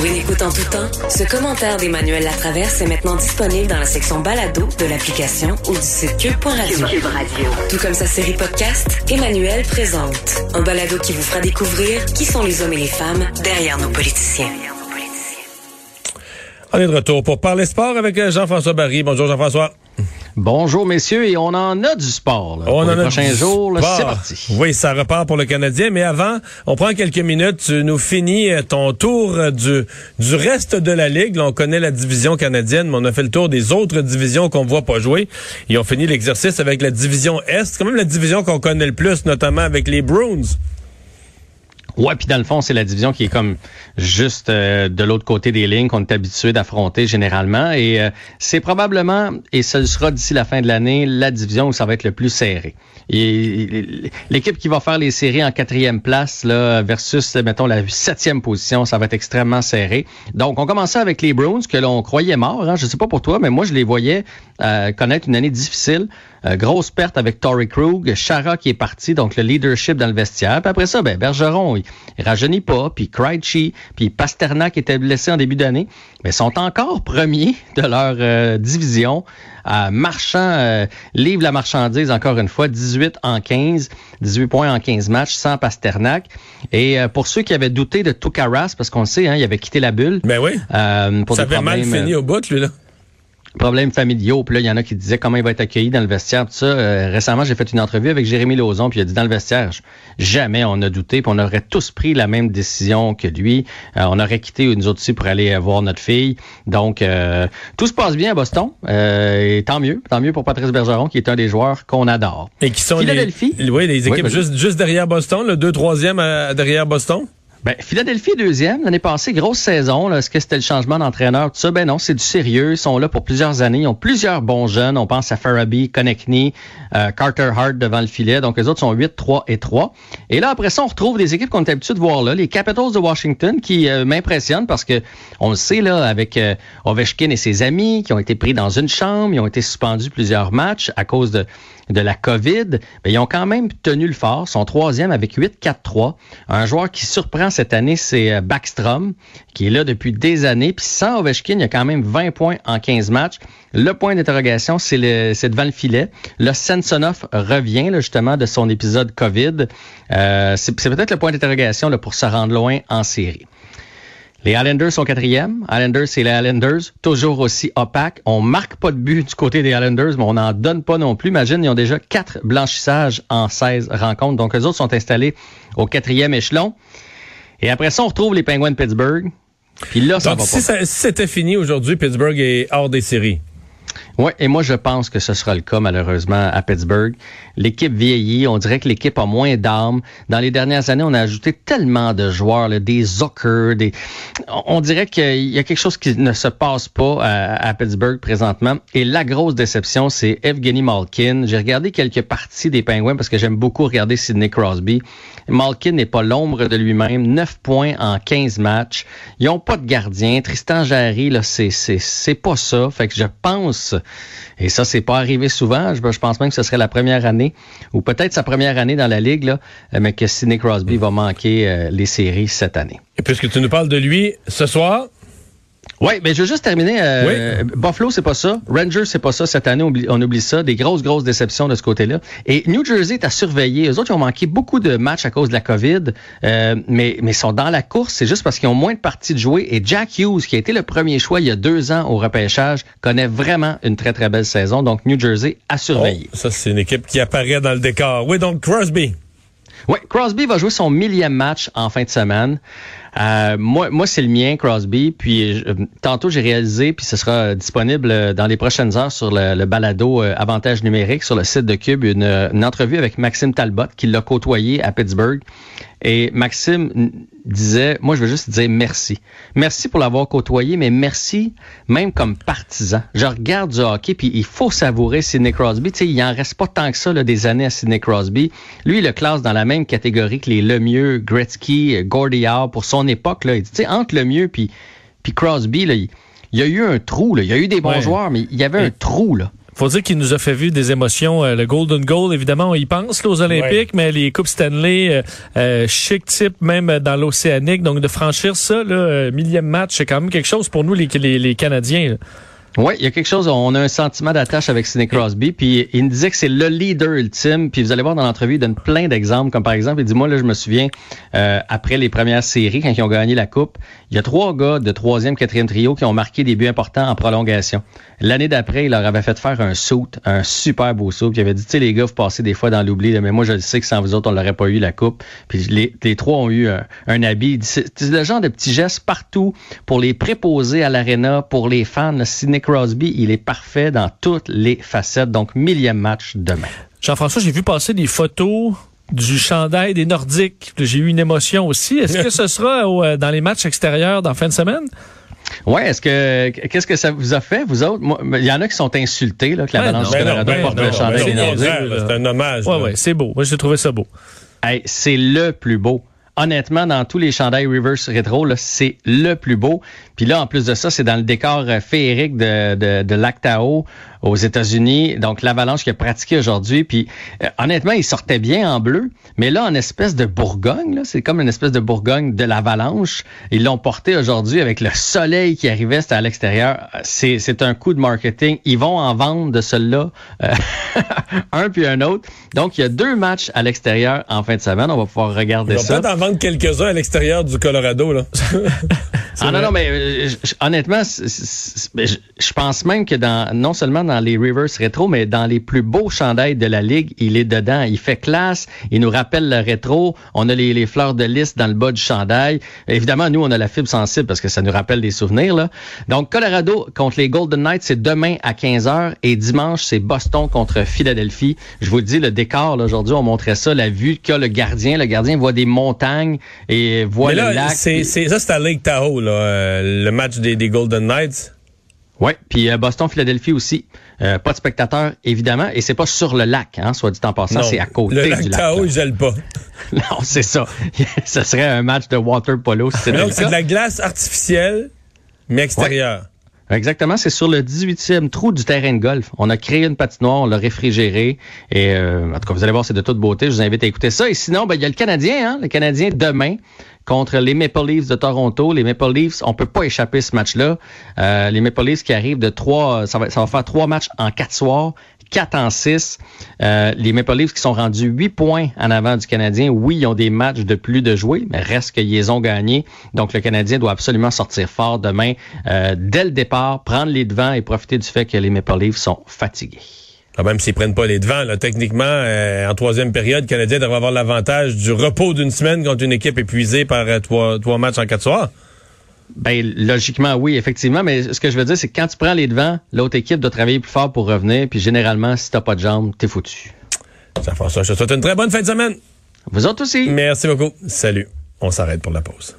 Pour une écoute en tout temps, ce commentaire d'Emmanuel Latraverse est maintenant disponible dans la section balado de l'application ou du site cube.radio. Tout comme sa série podcast, Emmanuel présente. Un balado qui vous fera découvrir qui sont les hommes et les femmes derrière nos politiciens. On est de retour pour parler sport avec euh, Jean-François Barry. Bonjour Jean-François. Bonjour messieurs, et on en a du sport. Là, on pour en les a prochains du jours, c'est parti. Oui, ça repart pour le Canadien, mais avant, on prend quelques minutes. Tu nous finis euh, ton tour euh, du, du reste de la Ligue. Là, on connaît la division canadienne, mais on a fait le tour des autres divisions qu'on voit pas jouer. Ils ont fini l'exercice avec la division Est. C'est quand même la division qu'on connaît le plus, notamment avec les Bruins. Ouais, puis dans le fond, c'est la division qui est comme juste euh, de l'autre côté des lignes qu'on est habitué d'affronter généralement. Et euh, c'est probablement, et ce sera d'ici la fin de l'année, la division où ça va être le plus serré. L'équipe qui va faire les séries en quatrième place là, versus, mettons, la septième position, ça va être extrêmement serré. Donc, on commençait avec les Bruins que l'on croyait morts. Hein. Je sais pas pour toi, mais moi, je les voyais euh, connaître une année difficile. Euh, grosse perte avec Tory Krug, Chara qui est parti, donc le leadership dans le vestiaire. Puis après ça, ben, Bergeron, il, il rajeunit pas, puis Krejci, puis Pasternak qui était blessé en début d'année, mais sont encore premiers de leur euh, division. Euh, Marchand euh, livre la marchandise encore une fois, 18 en 15, 18 points en 15 matchs sans Pasternak. Et euh, pour ceux qui avaient douté de Tukaras, parce qu'on le sait, hein, il avait quitté la bulle. Ben oui. euh, pour ça des avait mal fini au bout, lui, là. Problèmes familiaux. Puis là, il y en a qui disaient comment il va être accueilli dans le vestiaire. Tout ça. Euh, récemment, j'ai fait une entrevue avec Jérémy Lauzon, puis il a dit dans le vestiaire, jamais on a douté, puis on aurait tous pris la même décision que lui. Euh, on aurait quitté nous autres aussi pour aller voir notre fille. Donc, euh, tout se passe bien à Boston. Euh, et tant mieux. Tant mieux pour Patrice Bergeron, qui est un des joueurs qu'on adore. Et qui sont Philadelphie. les, oui, les équipes juste, juste derrière Boston, le 2-3e à- derrière Boston? Ben, Philadelphie deuxième. L'année passée, grosse saison. Est-ce que c'était le changement d'entraîneur? Tout ça, ben non, c'est du sérieux. Ils sont là pour plusieurs années. Ils ont plusieurs bons jeunes. On pense à Farabee, Konechny, euh, Carter Hart devant le filet. Donc, les autres sont 8, 3 et 3. Et là, après ça, on retrouve des équipes qu'on est habitué de voir là. Les Capitals de Washington qui euh, m'impressionnent parce que on le sait, là, avec euh, Ovechkin et ses amis qui ont été pris dans une chambre. Ils ont été suspendus plusieurs matchs à cause de de la COVID, ben, ils ont quand même tenu le fort. Sont troisième avec 8-4-3. Un joueur qui surprend cette année, c'est euh, Backstrom, qui est là depuis des années. Puis sans Ovechkin, il y a quand même 20 points en 15 matchs. Le point d'interrogation, c'est devant le filet. Le Samsonov revient là, justement de son épisode COVID. Euh, c'est peut-être le point d'interrogation pour se rendre loin en série. Les Islanders sont quatrième. Islanders, c'est les Islanders, toujours aussi opaques. On marque pas de but du côté des Islanders, mais on n'en donne pas non plus. Imagine, ils ont déjà quatre blanchissages en 16 rencontres. Donc, eux autres sont installés au quatrième échelon. Et après ça, on retrouve les Penguins de Pittsburgh. Puis là, ça Donc, va si, pas. ça- si c'était fini aujourd'hui, Pittsburgh est hors des séries. Oui, et moi, je pense que ce sera le cas, malheureusement, à Pittsburgh. L'équipe vieillit. On dirait que l'équipe a moins d'armes. Dans les dernières années, on a ajouté tellement de joueurs, là, des Zucker, des... On dirait qu'il y a quelque chose qui ne se passe pas à, Pittsburgh présentement. Et la grosse déception, c'est Evgeny Malkin. J'ai regardé quelques parties des Penguins parce que j'aime beaucoup regarder Sidney Crosby. Malkin n'est pas l'ombre de lui-même. 9 points en 15 matchs. Ils ont pas de gardien. Tristan Jarry, là, c'est, c'est, c'est pas ça. Fait que je pense, et ça, c'est pas arrivé souvent. Je, pense même que ce serait la première année, ou peut-être sa première année dans la Ligue, là, mais que Sidney Crosby va manquer euh, les séries cette année. Et puisque tu nous parles de lui ce soir, Oui, mais je veux juste terminer. euh, Buffalo, c'est pas ça. Rangers, c'est pas ça. Cette année, on oublie, on oublie ça. Des grosses, grosses déceptions de ce côté-là. Et New Jersey est à surveiller. Eux autres, ils ont manqué beaucoup de matchs à cause de la COVID, euh, mais, mais ils sont dans la course. C'est juste parce qu'ils ont moins de parties de jouer. Et Jack Hughes, qui a été le premier choix il y a deux ans au repêchage, connaît vraiment une très, très belle saison. Donc, New Jersey à surveiller. oh, ça c'est une équipe qui apparaît dans le décor. Oui, donc Crosby. Oui, Crosby va jouer son millième match en fin de semaine. Euh, moi, moi c'est le mien, Crosby. Puis euh, tantôt, j'ai réalisé, puis ce sera disponible euh, dans les prochaines heures sur le, balado euh, Avantage numérique sur le site de Cube, une, une entrevue avec Maxime Talbot qui l'a côtoyé à Pittsburgh. Et Maxime disait, moi je veux juste dire merci. Merci pour l'avoir côtoyé, mais merci même comme partisan. Je regarde du hockey, puis il faut savourer Sidney Crosby. Tu sais, il en reste pas tant que ça là, des années à Sidney Crosby. Lui, il le classe dans la même catégorie que les Lemieux, Gretzky, Gordie Howe pour son époque. Là. Tu sais, entre Lemieux puis puis Crosby, là, il, il y a eu un trou. Là. Il y a eu des bons Ouais. joueurs, mais il y avait un trou. là. Faut dire qu'il nous a fait vivre des émotions. le Golden Goal, évidemment, on y pense aux Olympiques, mais les Coupes Stanley, chic type, même dans l'Océanique. Donc, de franchir ça, là, millième match, c'est quand même quelque chose pour nous, les, les, les Canadiens. Oui, il y a quelque chose, on a un sentiment d'attache avec Sidney Crosby, puis il nous disait que c'est le leader ultime, puis vous allez voir dans l'entrevue, il donne plein d'exemples, comme par exemple, il dit, moi, là, je me souviens, euh, après les premières séries, quand ils ont gagné la Coupe, il y a trois gars de troisième, quatrième trio qui ont marqué des buts importants en prolongation. L'année d'après, il leur avait fait faire un saut, un super beau saut, puis il avait dit, tu sais, les gars, vous passez des fois dans l'oubli, mais moi, je sais que sans vous autres, on l'aurait pas eu, la Coupe, puis les, trois ont eu un, un habit. C'est le genre de petits gestes partout pour les préposer à l'aréna, pour les fans, Sidney Crosby, il est parfait dans toutes les facettes. Donc, millième match demain. Jean-François, j'ai vu passer des photos du chandail des Nordiques. J'ai eu une émotion aussi. Est-ce que ce sera euh, dans les matchs extérieurs dans fin de semaine? Ouais, est-ce que qu'est-ce que ça vous a fait, vous autres? Il y en a qui sont insultés là, que la balance du Colorado porte le chandail des Nordiques. C'est un hommage. Ouais, ouais, c'est beau. Moi, j'ai trouvé ça beau. Hey, c'est le plus beau honnêtement, dans tous les chandails reverse rétro, c'est le plus beau. Puis là, en plus de ça, c'est dans le décor euh, féerique de, de, de Lactao aux États-Unis. Donc, l'Avalanche qui a pratiqué aujourd'hui. Puis, euh, honnêtement, il sortait bien en bleu. Mais là, en espèce de Bourgogne, c'est comme une espèce de Bourgogne de l'Avalanche. Ils l'ont porté aujourd'hui avec le soleil qui arrivait, c'était à l'extérieur. C'est un coup de marketing. Ils vont en vendre de ceux-là, euh, un puis un autre. Donc, il y a deux matchs à l'extérieur en fin de semaine. On va pouvoir regarder ça. On peut en vendre quelques-uns à l'extérieur du Colorado. Là. ah non, non, mais euh, honnêtement, je pense même que dans non seulement dans les reverse rétro, mais dans les plus beaux chandails de la ligue, il est dedans. Il fait classe. Il nous rappelle le rétro. On a les, fleurs de lys dans le bas du chandail. Évidemment, nous, on a la fibre sensible parce que ça nous rappelle des souvenirs. Là. Donc, Colorado contre les Golden Knights, c'est demain à 15h et dimanche, c'est Boston contre Philadelphie. Je vous le dis, le décor, aujourd'hui, on montrait ça, la vue qu'a le gardien. Le gardien voit des montagnes et voit le lac. C'est, ça, c'est à Lake Tahoe, là, euh, le match des, des Golden Knights. Oui, puis euh, Boston-Philadelphie aussi. Euh, pas de spectateurs, évidemment, et c'est pas sur le lac, hein, soit dit en passant, c'est à côté le lac du lac. Ils gèlent pas. non, c'est ça. Ce serait un match de water polo si c'est c'est de la glace artificielle, mais extérieure. Exactement, c'est sur le 18e trou du terrain de golf. On a créé une patinoire, on l'a réfrigérée. Et euh, en tout cas, vous allez voir, c'est de toute beauté. Je vous invite à écouter ça. Et sinon, ben, il y a le Canadien, hein, le Canadien demain contre les Maple Leafs de Toronto. Les Maple Leafs, on peut pas échapper ce match-là. Euh, les Maple Leafs qui arrivent de trois, ça va, ça va faire trois matchs en quatre soirs. 4 en 6. Euh, les Maple Leafs qui sont rendus 8 points en avant du Canadien. Oui, ils ont des matchs de plus de jouer, mais reste qu'ils les ont gagnés. Donc, le Canadien doit absolument sortir fort demain, euh, dès le départ, prendre les devants et profiter du fait que les Maple Leafs sont fatigués. Quand même s'ils prennent pas les devants, techniquement, euh, en troisième période, le Canadien devrait avoir l'avantage du repos d'une semaine contre une équipe épuisée par trois, trois matchs en quatre soirs. Ben, logiquement, oui, effectivement. Mais ce que je veux dire, c'est que quand tu prends les devants, l'autre équipe doit travailler plus fort pour revenir. Puis généralement, si t'as pas de jambes, t'es foutu. Ça fait ça. Je te souhaite une très bonne fin de semaine. Vous autres aussi. Merci beaucoup. Salut. On s'arrête pour la pause.